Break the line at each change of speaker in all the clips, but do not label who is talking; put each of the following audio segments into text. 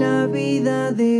la vida de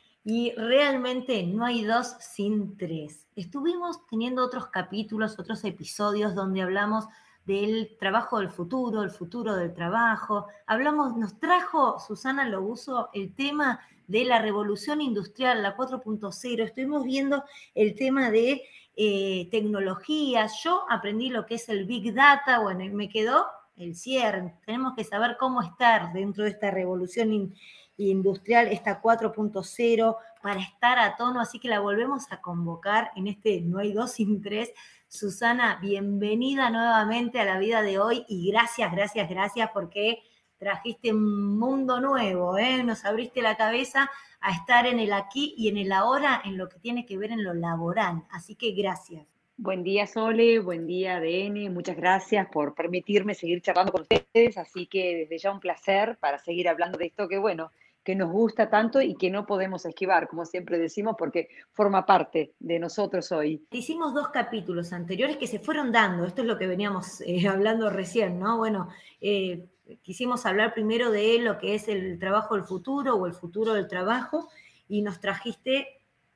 y realmente no hay dos sin tres. Estuvimos teniendo otros capítulos, otros episodios donde hablamos del trabajo del futuro, el futuro del trabajo. Hablamos, nos trajo Susana Lobuso el tema de la revolución industrial, la 4.0. Estuvimos viendo el tema de eh, tecnologías. Yo aprendí lo que es el Big Data, bueno, me quedó el cierre. Tenemos que saber cómo estar dentro de esta revolución industrial industrial, esta 4.0, para estar a tono, así que la volvemos a convocar en este No hay dos sin tres. Susana, bienvenida nuevamente a la vida de hoy y gracias, gracias, gracias porque trajiste un mundo nuevo, ¿eh? nos abriste la cabeza a estar en el aquí y en el ahora en lo que tiene que ver en lo laboral. Así que gracias.
Buen día, Sole, buen día, ADN. Muchas gracias por permitirme seguir charlando con ustedes. Así que desde ya un placer para seguir hablando de esto que, bueno, que nos gusta tanto y que no podemos esquivar, como siempre decimos, porque forma parte de nosotros hoy.
Hicimos dos capítulos anteriores que se fueron dando, esto es lo que veníamos eh, hablando recién, ¿no? Bueno, eh, quisimos hablar primero de lo que es el trabajo del futuro o el futuro del trabajo y nos trajiste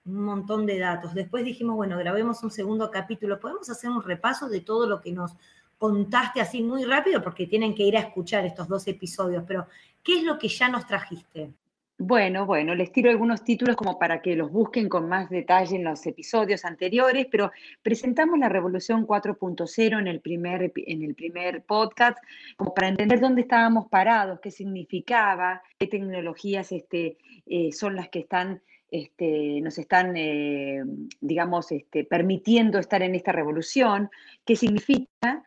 un montón de datos. Después dijimos, bueno, grabemos un segundo capítulo, podemos hacer un repaso de todo lo que nos contaste así muy rápido porque tienen que ir a escuchar estos dos episodios, pero ¿qué es lo que ya nos trajiste?
Bueno, bueno, les tiro algunos títulos como para que los busquen con más detalle en los episodios anteriores, pero presentamos la Revolución 4.0 en, el primer, en el primer podcast, como para entender dónde estábamos parados, qué significaba, qué tecnologías este, eh, son las que están, este, nos están, eh, digamos, este, permitiendo estar en esta revolución, qué significa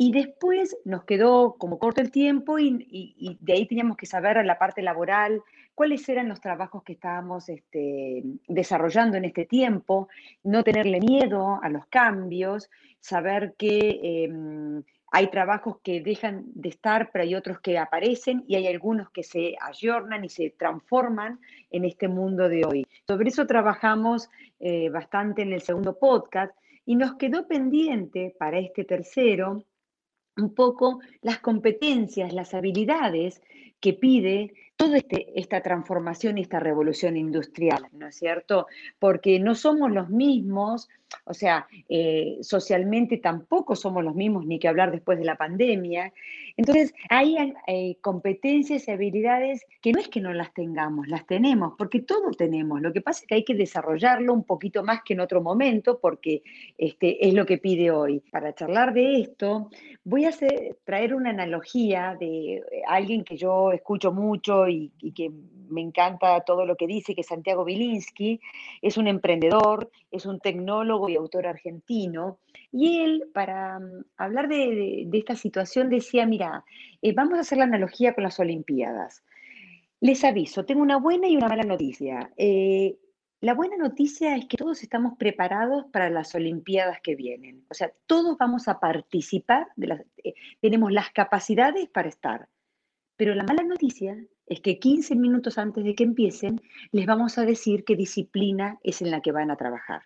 y después nos quedó como corto el tiempo y, de ahí teníamos que saber la parte laboral, cuáles eran los trabajos que estábamos este, desarrollando en este tiempo, no tenerle miedo a los cambios, saber que em, hay trabajos que dejan de estar, pero hay otros que aparecen y hay algunos que se ayornan y se transforman en este mundo de hoy. Sobre eso trabajamos eh, bastante en el segundo podcast y nos quedó pendiente para este tercero un poco las competencias, las habilidades que pide toda este, esta transformación y esta revolución industrial, ¿no es cierto? Porque no somos los mismos, o sea, eh, socialmente tampoco somos los mismos, ni que hablar después de la pandemia. Entonces, hay eh, competencias y habilidades que no es que no las tengamos, las tenemos, porque todo tenemos. Lo que pasa es que hay que desarrollarlo un poquito más que en otro momento, porque este, es lo que pide hoy. Para charlar de esto, voy a traer una analogía de eh, alguien que yo escucho mucho y, que me encanta todo lo que dice, que Santiago Bilinsky, es un emprendedor, es un tecnólogo y autor argentino, y él, para mm, hablar de, esta situación, decía, mira, eh, vamos a hacer la analogía con las Olimpiadas. Les aviso, tengo una buena y una mala noticia. Eh, la buena noticia es que todos estamos preparados para las Olimpiadas que vienen. O sea, todos vamos a participar, eh, tenemos las capacidades para estar. Pero la mala noticia es que 15 minutos antes de que empiecen, les vamos a decir qué disciplina es en la que van a trabajar.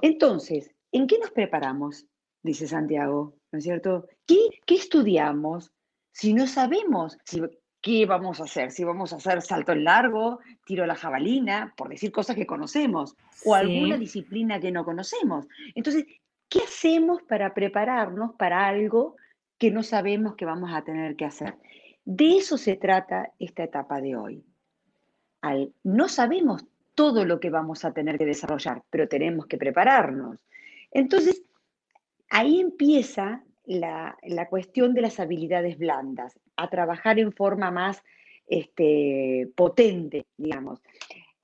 Entonces, ¿en qué nos preparamos? Dice Santiago, ¿no es cierto? ¿Qué, estudiamos si no sabemos qué vamos a hacer? Si vamos a hacer salto en largo, tiro a la jabalina, por decir cosas que conocemos, o alguna disciplina que no conocemos. Entonces, ¿qué hacemos para prepararnos para algo que no sabemos que vamos a tener que hacer? De eso se trata esta etapa de hoy. No sabemos todo lo que vamos a tener que desarrollar, pero tenemos que prepararnos. Entonces, ahí empieza la, cuestión de las habilidades blandas, a trabajar en forma más este, potente, digamos.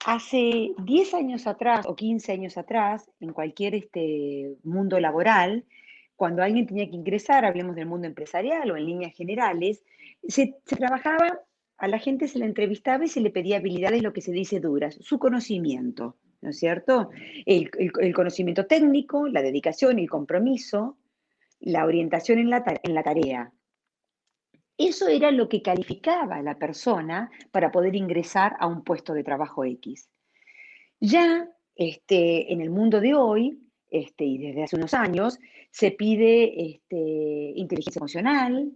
hace 10 años atrás o 15 años atrás, en cualquier este, mundo laboral, cuando alguien tenía que ingresar, hablemos del mundo empresarial o en líneas generales, se, trabajaba, a la gente se le entrevistaba y se le pedía habilidades, lo que se dice duras, su conocimiento, ¿no es cierto? El, conocimiento técnico, la dedicación, el compromiso, la orientación en la, en la tarea. Eso era lo que calificaba a la persona para poder ingresar a un puesto de trabajo X. Ya este, en el mundo de hoy, este, y desde hace unos años, se pide este, inteligencia emocional,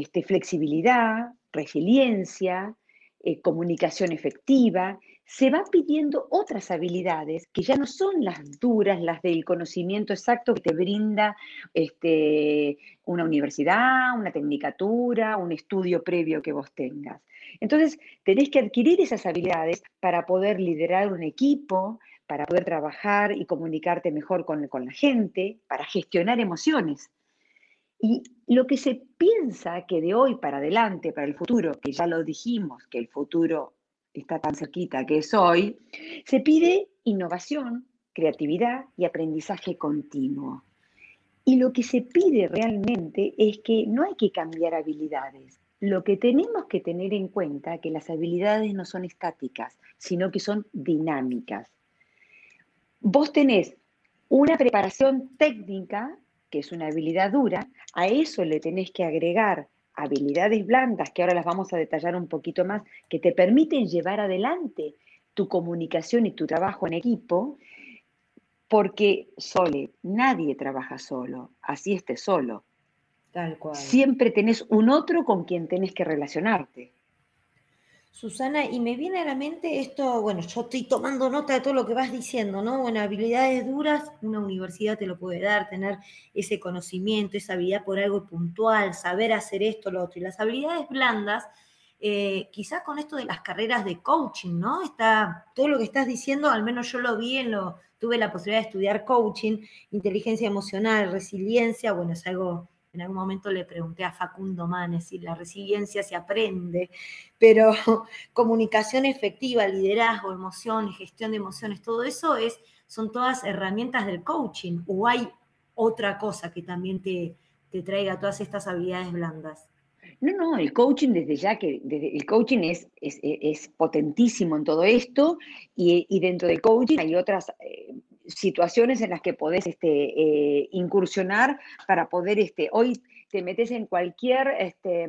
este, flexibilidad, resiliencia, eh, comunicación efectiva. Se van pidiendo otras habilidades que ya no son las duras, las del conocimiento exacto que te brinda este, una universidad, una tecnicatura, un estudio previo que vos tengas. Entonces, tenés que adquirir esas habilidades para poder liderar un equipo, para poder trabajar y comunicarte mejor con la gente, para gestionar emociones. Y lo que se piensa que de hoy para adelante, para el futuro, que ya lo dijimos, que el futuro está tan cerquita que es hoy, se pide innovación, creatividad y aprendizaje continuo. Y lo que se pide realmente es que no hay que cambiar habilidades. Lo que tenemos que tener en cuenta es que las habilidades no son estáticas, sino que son dinámicas. Vos tenés una preparación técnica, que es una habilidad dura, a eso le tenés que agregar habilidades blandas, que ahora las vamos a detallar un poquito más, que te permiten llevar adelante tu comunicación y tu trabajo en equipo, porque Sole, nadie trabaja solo, así estés solo.
Tal cual.
Siempre tenés un otro con quien tenés que relacionarte.
Susana, y me viene a la mente esto, bueno, yo estoy tomando nota de todo lo que vas diciendo, ¿no? Bueno, habilidades duras, una universidad te lo puede dar, tener ese conocimiento, esa habilidad por algo puntual, saber hacer esto, lo otro. Y las habilidades blandas, eh, quizás con esto de las carreras de coaching, ¿no? Está todo lo que estás diciendo, al menos yo lo vi en lo, tuve la posibilidad de estudiar coaching, inteligencia emocional, resiliencia, bueno, es algo en algún momento le pregunté a Facundo Manes si la resiliencia se aprende, pero comunicación efectiva, liderazgo, emociones, gestión de emociones, todo eso es, son todas herramientas del coaching. ¿O hay otra cosa que también te, te traiga todas estas habilidades blandas?
No, no, el coaching desde ya que el coaching es, es, es, potentísimo en todo esto y, y dentro del coaching hay otras eh, situaciones en las que podés este, eh, incursionar para poder, este, hoy te metes en cualquier este,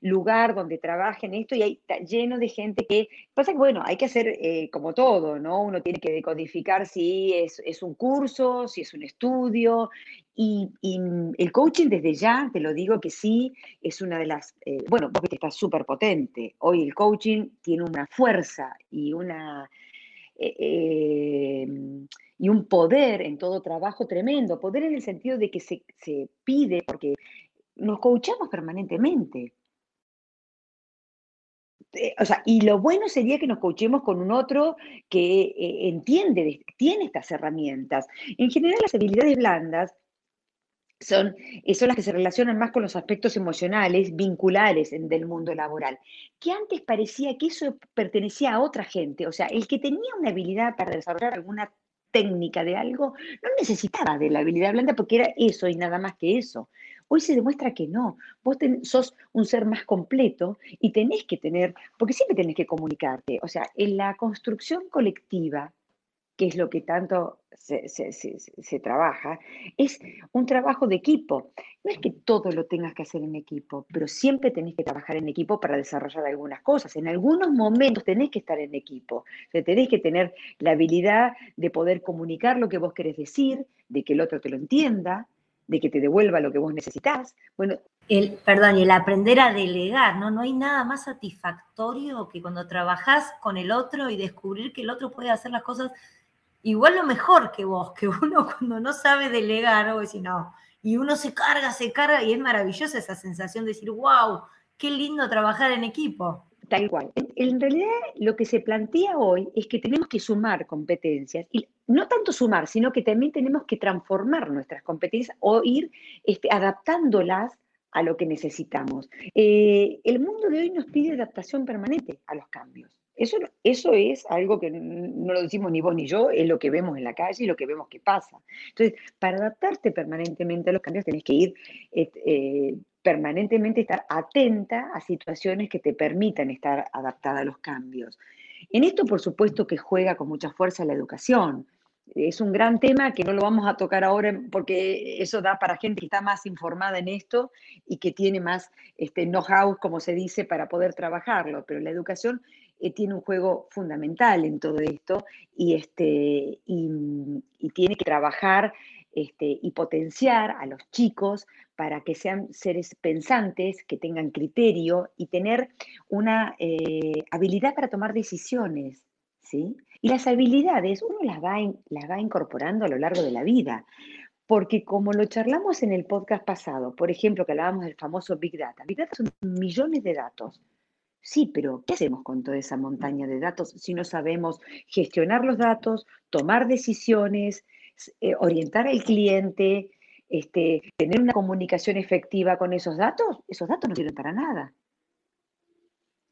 lugar donde trabajen esto y hay está lleno de gente que, pasa que bueno, hay que hacer eh, como todo, ¿no? Uno tiene que decodificar si es, es un curso, si es un estudio y, y, el coaching desde ya, te lo digo que sí, es una de las, eh, bueno, vos que está súper potente, hoy el coaching tiene una fuerza y una... Eh, y un poder en todo trabajo tremendo, poder en el sentido de que se, se pide, porque nos coachamos permanentemente. Eh, o sea, y lo bueno sería que nos coachemos con un otro que eh, entiende, tiene estas herramientas. En general, las habilidades blandas son, eh, son las que se relacionan más con los aspectos emocionales, vinculares del mundo laboral, que antes parecía que eso pertenecía a otra gente. O sea, el que tenía una habilidad para desarrollar alguna técnica de algo, no necesitaba de la habilidad blanda porque era eso y nada más que eso. Hoy se demuestra que no. Vos ten, sos un ser más completo y tenés que tener, porque siempre tenés que comunicarte. O sea, en la construcción colectiva, que es lo que tanto se, trabaja, es un trabajo de equipo. No es que todo lo tengas que hacer en equipo, pero siempre tenés que trabajar en equipo para desarrollar algunas cosas. En algunos momentos tenés que estar en equipo. O tenés que tener la habilidad de poder comunicar lo que vos querés decir, de que el otro te lo entienda, de que te devuelva lo que vos necesitas. Bueno,
el, perdón, y el aprender a delegar, ¿no? No hay nada más satisfactorio que cuando trabajás con el otro y descubrir que el otro puede hacer las cosas igual lo mejor que vos, que uno cuando no sabe delegar, o decir, no, y uno se carga, se carga, y es maravillosa esa sensación de decir, wow, qué lindo trabajar en equipo.
Tal cual. En, en, realidad lo que se plantea hoy es que tenemos que sumar competencias, y no tanto sumar, sino que también tenemos que transformar nuestras competencias o ir este, adaptándolas a lo que necesitamos. Eh, el mundo de hoy nos pide adaptación permanente a los cambios. Eso, eso es algo que no lo decimos ni vos ni yo, es lo que vemos en la calle y lo que vemos que pasa. Entonces, para adaptarte permanentemente a los cambios tenés que ir eh, eh, permanentemente estar atenta a situaciones que te permitan estar adaptada a los cambios. En esto, por supuesto, que juega con mucha fuerza la educación. Es un gran tema que no lo vamos a tocar ahora porque eso da para gente que está más informada en esto y que tiene más este, know-how, como se dice, para poder trabajarlo. Pero la educación eh, tiene un juego fundamental en todo esto y, este, y, tiene que trabajar este, y potenciar a los chicos para que sean seres pensantes, que tengan criterio y tener una eh, habilidad para tomar decisiones. ¿sí? Y las habilidades uno las va, las va incorporando a lo largo de la vida. Porque como lo charlamos en el podcast pasado, por ejemplo, que hablábamos del famoso Big Data. Big Data son millones de datos. Sí, pero ¿qué hacemos con toda esa montaña de datos si no sabemos gestionar los datos, tomar decisiones, eh, orientar al cliente, este, tener una comunicación efectiva con esos datos? Esos datos no sirven para nada.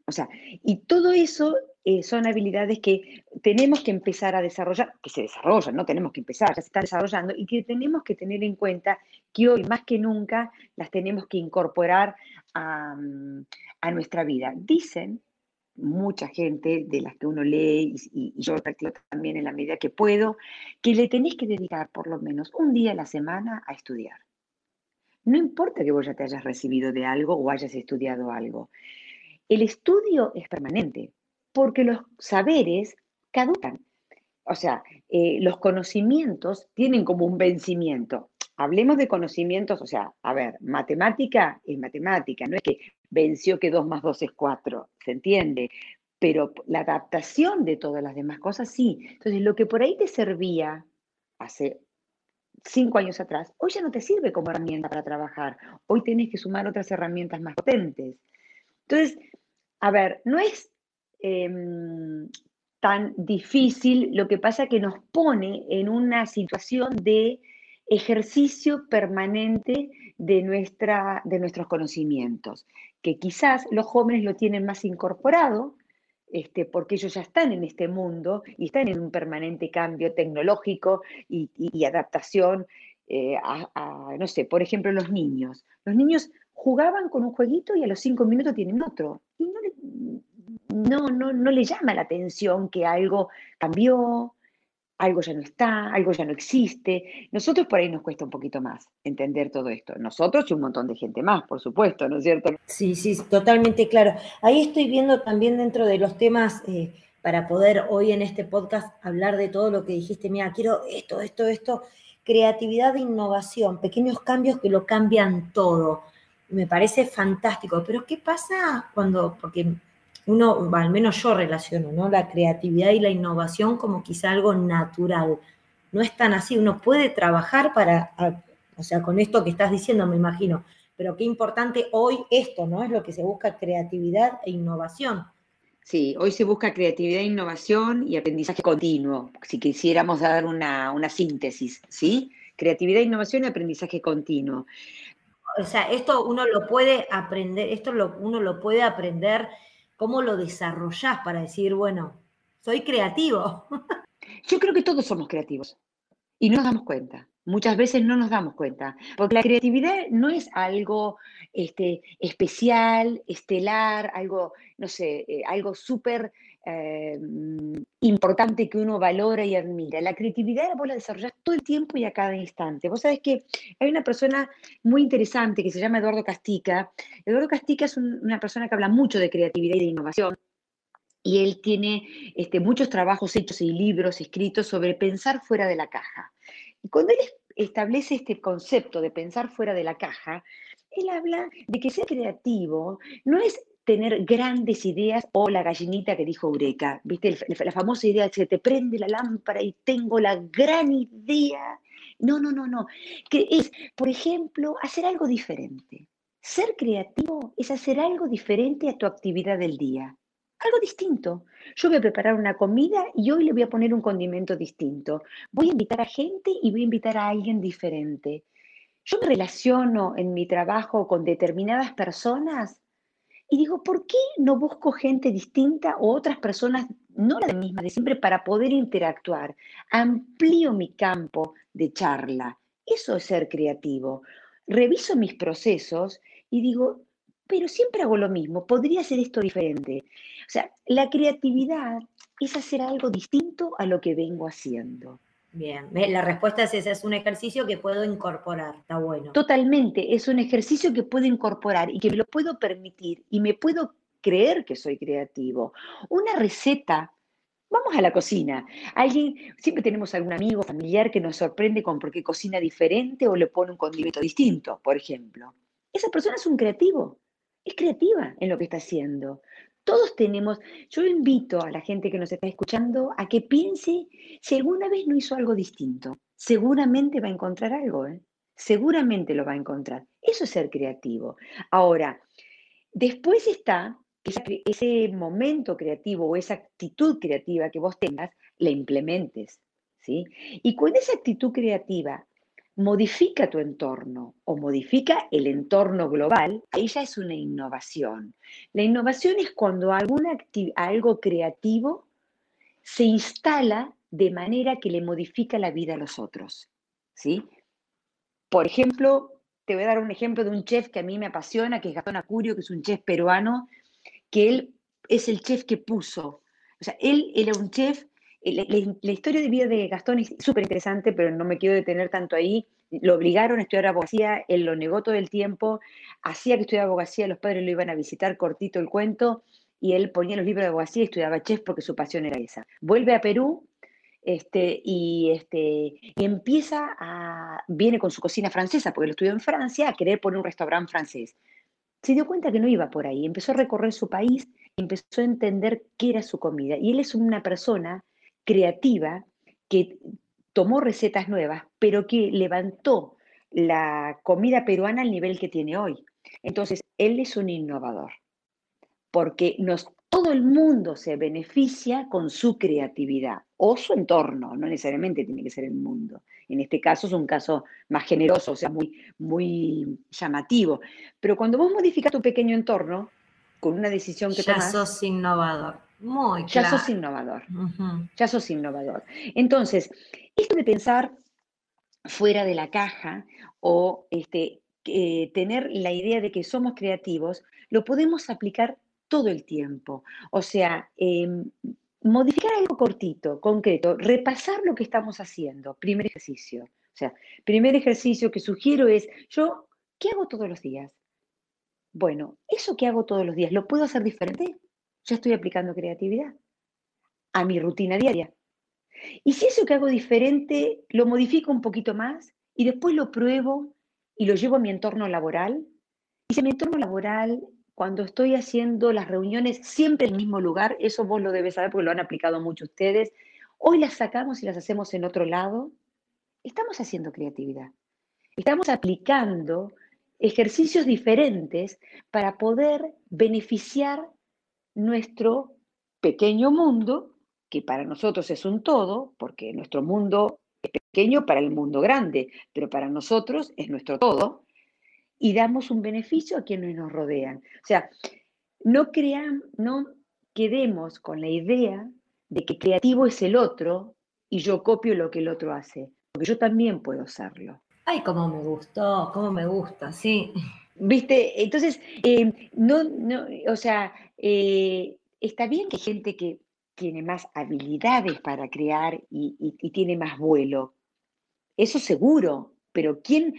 O sea, y todo eso eh, son habilidades que tenemos que empezar a desarrollar, que se desarrollan, no tenemos que empezar, ya se están desarrollando, y que tenemos que tener en cuenta que hoy más que nunca las tenemos que incorporar a, mm, nuestra vida. Dicen mucha gente de las que uno lee y, y yo practico también en la medida que puedo, que le tenés que dedicar por lo menos un día a la semana a estudiar. No importa que vos ya te hayas recibido de algo o hayas estudiado algo. El estudio es permanente porque los saberes caducan. O sea, eh, los conocimientos tienen como un vencimiento. Hablemos de conocimientos, o sea, a ver, matemática es matemática, no es que venció que 2 más 2 es 4, ¿se entiende? Pero la adaptación de todas las demás cosas sí. Entonces, lo que por ahí te servía hace cinco años atrás, hoy ya no te sirve como herramienta para trabajar. Hoy tenés que sumar otras herramientas más potentes. Entonces, a ver, no es em, tan difícil, lo que pasa que nos pone en una situación de ejercicio permanente de, nuestra, de nuestros conocimientos, que quizás los jóvenes lo tienen más incorporado, este, porque ellos ya están en este mundo y están en un permanente cambio tecnológico y, adaptación eh, a, no sé, por ejemplo, los niños. Los niños jugaban con un jueguito y a los cinco minutos tienen otro. Y no no, no, no le llama la atención que algo cambió, algo ya no está, algo ya no existe. Nosotros por ahí nos cuesta un poquito más entender todo esto. Nosotros y un montón de gente más, por supuesto, ¿no es cierto?
Sí, sí, totalmente claro. Ahí estoy viendo también dentro de los temas, eh, para poder hoy en este podcast hablar de todo lo que dijiste, mira, quiero esto, esto, esto, creatividad e innovación, pequeños cambios que lo cambian todo. Me parece fantástico, pero ¿qué pasa cuando, porque uno, al menos yo relaciono, ¿no? La creatividad y la innovación como quizá algo natural. No es tan así, uno puede trabajar para, o sea, con esto que estás diciendo, me imagino, pero qué importante hoy esto, ¿no? Es lo que se busca, creatividad e innovación.
Sí, hoy se busca creatividad, e innovación y aprendizaje continuo, si quisiéramos dar una, una síntesis, ¿sí? Creatividad, innovación y aprendizaje continuo.
O sea, esto uno lo puede aprender, esto lo, uno lo puede aprender ¿Cómo lo desarrollás para decir, bueno, soy creativo?
Yo creo que todos somos creativos y no nos damos cuenta. Muchas veces no nos damos cuenta, porque la creatividad no es algo este, especial, estelar, algo, no sé, eh, algo súper eh, importante que uno valora y admira. La creatividad vos la desarrollás todo el tiempo y a cada instante. Vos sabés que hay una persona muy interesante que se llama Eduardo Castica. Eduardo Castica es una persona que habla mucho de creatividad y de innovación. Y él tiene este, muchos trabajos hechos y libros escritos sobre pensar fuera de la caja. Y cuando él establece este concepto de pensar fuera de la caja, él habla de que ser creativo no es tener grandes ideas o la gallinita que dijo Eureka, ¿viste? La famosa idea de que te prende la lámpara y tengo la gran idea. No, no, no, no. Que es, por ejemplo, hacer algo diferente. Ser creativo es hacer algo diferente a tu actividad del día. Algo distinto. Yo voy a preparar una comida y hoy le voy a poner un condimento distinto. Voy a invitar a gente y voy a invitar a alguien diferente. Yo me relaciono en mi trabajo con determinadas personas Y digo, ¿por qué no busco gente distinta o otras personas, no la misma de siempre, para poder interactuar? Amplío mi campo de charla. Eso es ser creativo. Reviso mis procesos y digo, pero siempre hago lo mismo, podría hacer esto diferente. O sea, la creatividad es hacer algo distinto a lo que vengo haciendo.
Bien, la respuesta es esa, es un ejercicio que puedo incorporar, está bueno.
Totalmente, es un ejercicio que puedo incorporar y que me lo puedo permitir y me puedo creer que soy creativo. Una receta, vamos a la cocina. Alguien, siempre tenemos algún amigo, familiar que nos sorprende con por qué cocina diferente o le pone un condimento distinto, por ejemplo. Esa persona es un creativo, es creativa en lo que está haciendo. Todos tenemos, yo invito a la gente que nos está escuchando a que piense si alguna vez no hizo algo distinto. Seguramente va a encontrar algo, ¿eh? seguramente lo va a encontrar. Eso es ser creativo. Ahora, después está ese momento creativo o esa actitud creativa que vos tengas, la implementes. ¿sí? Y con esa actitud creativa modifica tu entorno o modifica el entorno global, ya es una innovación. La innovación es cuando algo creativo se instala de manera que le modifica la vida a los otros. ¿sí? Por ejemplo, te voy a dar un ejemplo de un chef que a mí me apasiona, que es Gastón Acurio, que es un chef peruano, que él es el chef que puso. O sea, él era un chef eh, la, historia de vida de Gastón es súper interesante, pero no me quiero detener tanto ahí. Lo obligaron a estudiar abogacía, él lo negó todo el tiempo, hacía que estudiara abogacía, los padres lo iban a visitar cortito el cuento, y él ponía los libros de abogacía y estudiaba chef porque su pasión era esa. Vuelve a Perú este, y, este, y empieza a, viene con su cocina francesa, porque lo estudió en Francia, a querer poner un restaurante francés. Se dio cuenta que no iba por ahí, empezó a recorrer su país, empezó a entender qué era su comida. Y él es una persona creativa que tomó recetas nuevas, pero que levantó la comida peruana al nivel que tiene hoy. Entonces, él es un innovador, porque nos, todo el mundo se beneficia con su creatividad o su entorno, no necesariamente tiene que ser el mundo. En este caso es un caso más generoso, o sea, muy, muy llamativo. Pero cuando vos modificas tu pequeño entorno, con una decisión que
ya sos innovador. Muy
ya sos innovador. Ya sos innovador. Entonces, esto de pensar fuera de la caja o este, tener la idea de que somos creativos, lo podemos aplicar todo el tiempo. O sea, em, modificar algo cortito, concreto, repasar lo que estamos haciendo. Primer ejercicio. O sea, primer ejercicio que sugiero es, yo, ¿qué hago todos los días? Bueno, eso que hago todos los días, ¿lo puedo hacer diferente? Ya estoy aplicando creatividad a mi rutina diaria. Y si eso que hago diferente lo modifico un poquito más y después lo pruebo y lo llevo a mi entorno laboral, y si mi entorno laboral, cuando estoy haciendo las reuniones siempre en el mismo lugar, eso vos lo debes saber porque lo han aplicado mucho ustedes, hoy las sacamos y las hacemos en otro lado, estamos haciendo creatividad. Estamos aplicando ejercicios diferentes para poder beneficiar nuestro pequeño mundo, que para nosotros es un todo, porque nuestro mundo es pequeño para el mundo grande, pero para nosotros es nuestro todo, y damos un beneficio a quienes nos rodean. O sea, no crean, no quedemos con la idea de que creativo es el otro y yo copio lo que el otro hace, porque yo también puedo hacerlo.
Ay, cómo me gustó, cómo me gusta, sí.
¿Viste? Entonces, eh, no, no, o sea, eh, está bien que gente que tiene más habilidades para crear y, tiene más vuelo. Eso seguro, pero ¿quién?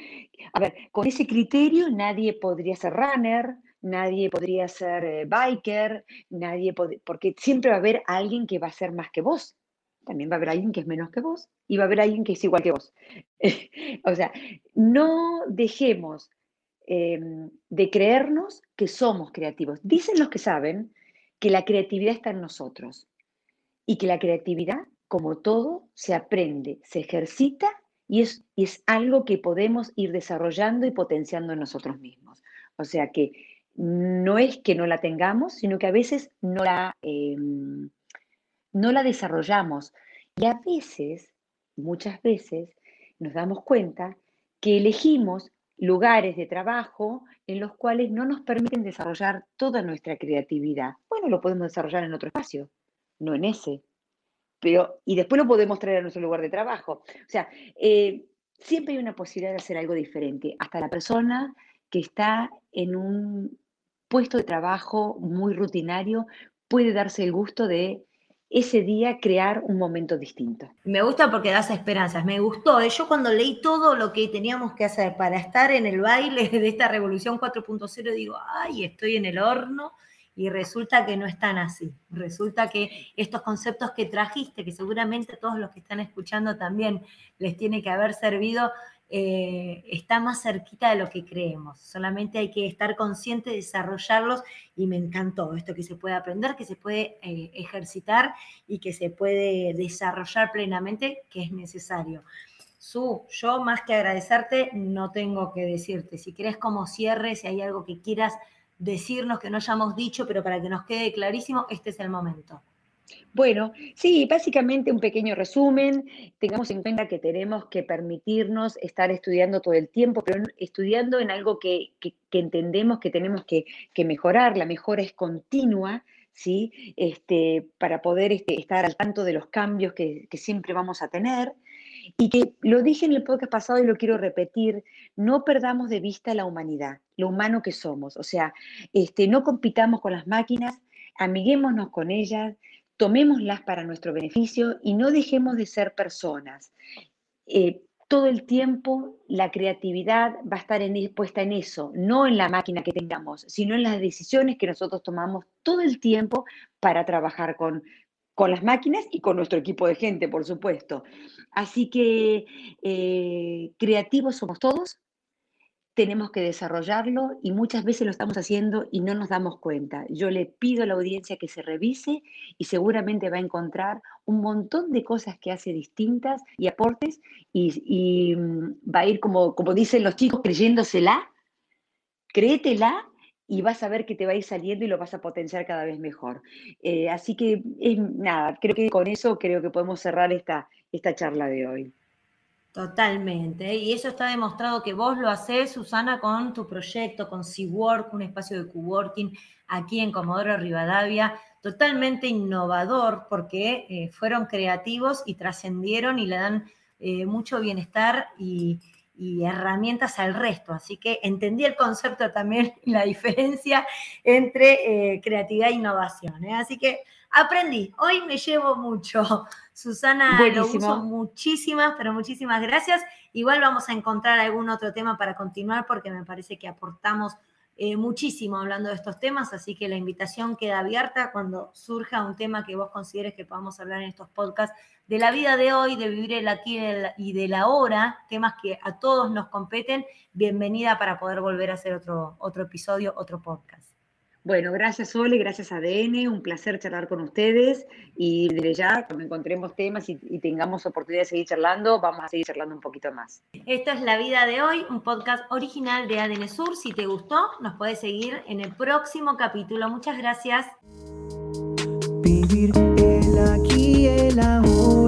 A ver, con ese criterio nadie podría ser runner, nadie podría ser eh, biker, nadie porque siempre va a haber alguien que va a ser más que vos también va a haber alguien que es menos que vos y va a haber alguien que es igual que vos. o sea, no dejemos em, de creernos que somos creativos. Dicen los que saben que la creatividad está en nosotros y que la creatividad, como todo, se aprende, se ejercita y es, es algo que podemos ir desarrollando y potenciando en nosotros mismos. O sea que no es que no la tengamos, sino que a veces no la... Em, no la desarrollamos. Y a veces, muchas veces, nos damos cuenta que elegimos lugares de trabajo en los cuales no nos permiten desarrollar toda nuestra creatividad. Bueno, lo podemos desarrollar en otro espacio, no en ese. Pero, y después lo podemos traer a nuestro lugar de trabajo. O sea, eh, siempre hay una posibilidad de hacer algo diferente. Hasta la persona que está en un puesto de trabajo muy rutinario puede darse el gusto de ese día crear un momento distinto.
Me gusta porque das esperanzas, me gustó. Yo cuando leí todo lo que teníamos que hacer para estar en el baile de esta revolución 4.0, digo, ay, estoy en el horno y resulta que no están así. Resulta que estos conceptos que trajiste, que seguramente todos los que están escuchando también les tiene que haber servido, eh, está más cerquita de lo que creemos. Solamente hay que estar consciente de desarrollarlos y me encantó esto que se puede aprender, que se puede eh, ejercitar y que se puede desarrollar plenamente, que es necesario. Su, yo más que agradecerte, no tengo que decirte. Si querés como cierre, si hay algo que quieras decirnos que no hayamos dicho, pero para que nos quede clarísimo, este es el momento.
Bueno, sí, básicamente un pequeño resumen. Tengamos en cuenta que tenemos que permitirnos estar estudiando todo el tiempo, pero estudiando en algo que, entendemos que tenemos que, mejorar. La mejora es continua, ¿sí? Este, para poder este, estar al tanto de los cambios que, siempre vamos a tener. Y que lo dije en el podcast pasado y lo quiero repetir, no perdamos de vista la humanidad, lo humano que somos. O sea, este, no compitamos con las máquinas, amiguémonos con ellas, tomémoslas para nuestro beneficio y no dejemos de ser personas. Eh, todo el tiempo la creatividad va a estar puesta en eso, no en la máquina que tengamos, sino en las decisiones que nosotros tomamos todo el tiempo para trabajar con, con las máquinas y con nuestro equipo de gente, por supuesto. Así que eh, creativos somos todos, tenemos que desarrollarlo y muchas veces lo estamos haciendo y no nos damos cuenta. Yo le pido a la audiencia que se revise y seguramente va a encontrar un montón de cosas que hace distintas y aportes y, mm, va a ir como, como dicen los chicos, creyéndosela, créetela y vas a ver que te va a ir saliendo y lo vas a potenciar cada vez mejor. Eh, así que nada, creo que con eso creo que podemos cerrar esta, esta charla de hoy.
Totalmente. Y eso está demostrado que vos lo haces, Susana, con tu proyecto, con SeaWork, un espacio de coworking aquí en Comodoro Rivadavia, totalmente innovador porque eh, fueron creativos y trascendieron y le dan eh, mucho bienestar y, herramientas al resto. Así que entendí el concepto también y la diferencia entre eh, creatividad e innovación. Así que aprendí. Hoy me llevo mucho. Susana, lo uso muchísimas, pero muchísimas gracias. Igual vamos a encontrar algún otro tema para continuar porque me parece que aportamos eh, muchísimo hablando de estos temas, así que la invitación queda abierta cuando surja un tema que vos consideres que podamos hablar en estos podcasts de la vida de hoy, de vivir el aquí y de la hora, temas que a todos nos competen. Bienvenida para poder volver a hacer otro, otro episodio, otro podcast.
Bueno, gracias Ole, gracias ADN, un placer charlar con ustedes y desde ya, cuando encontremos temas y, y, tengamos oportunidad de seguir charlando, vamos a seguir charlando un poquito más.
Esta es La Vida de Hoy, un podcast original de ADN Sur. Si te gustó, nos puedes seguir en el próximo capítulo. Muchas gracias.
Vivir el aquí, el ahora.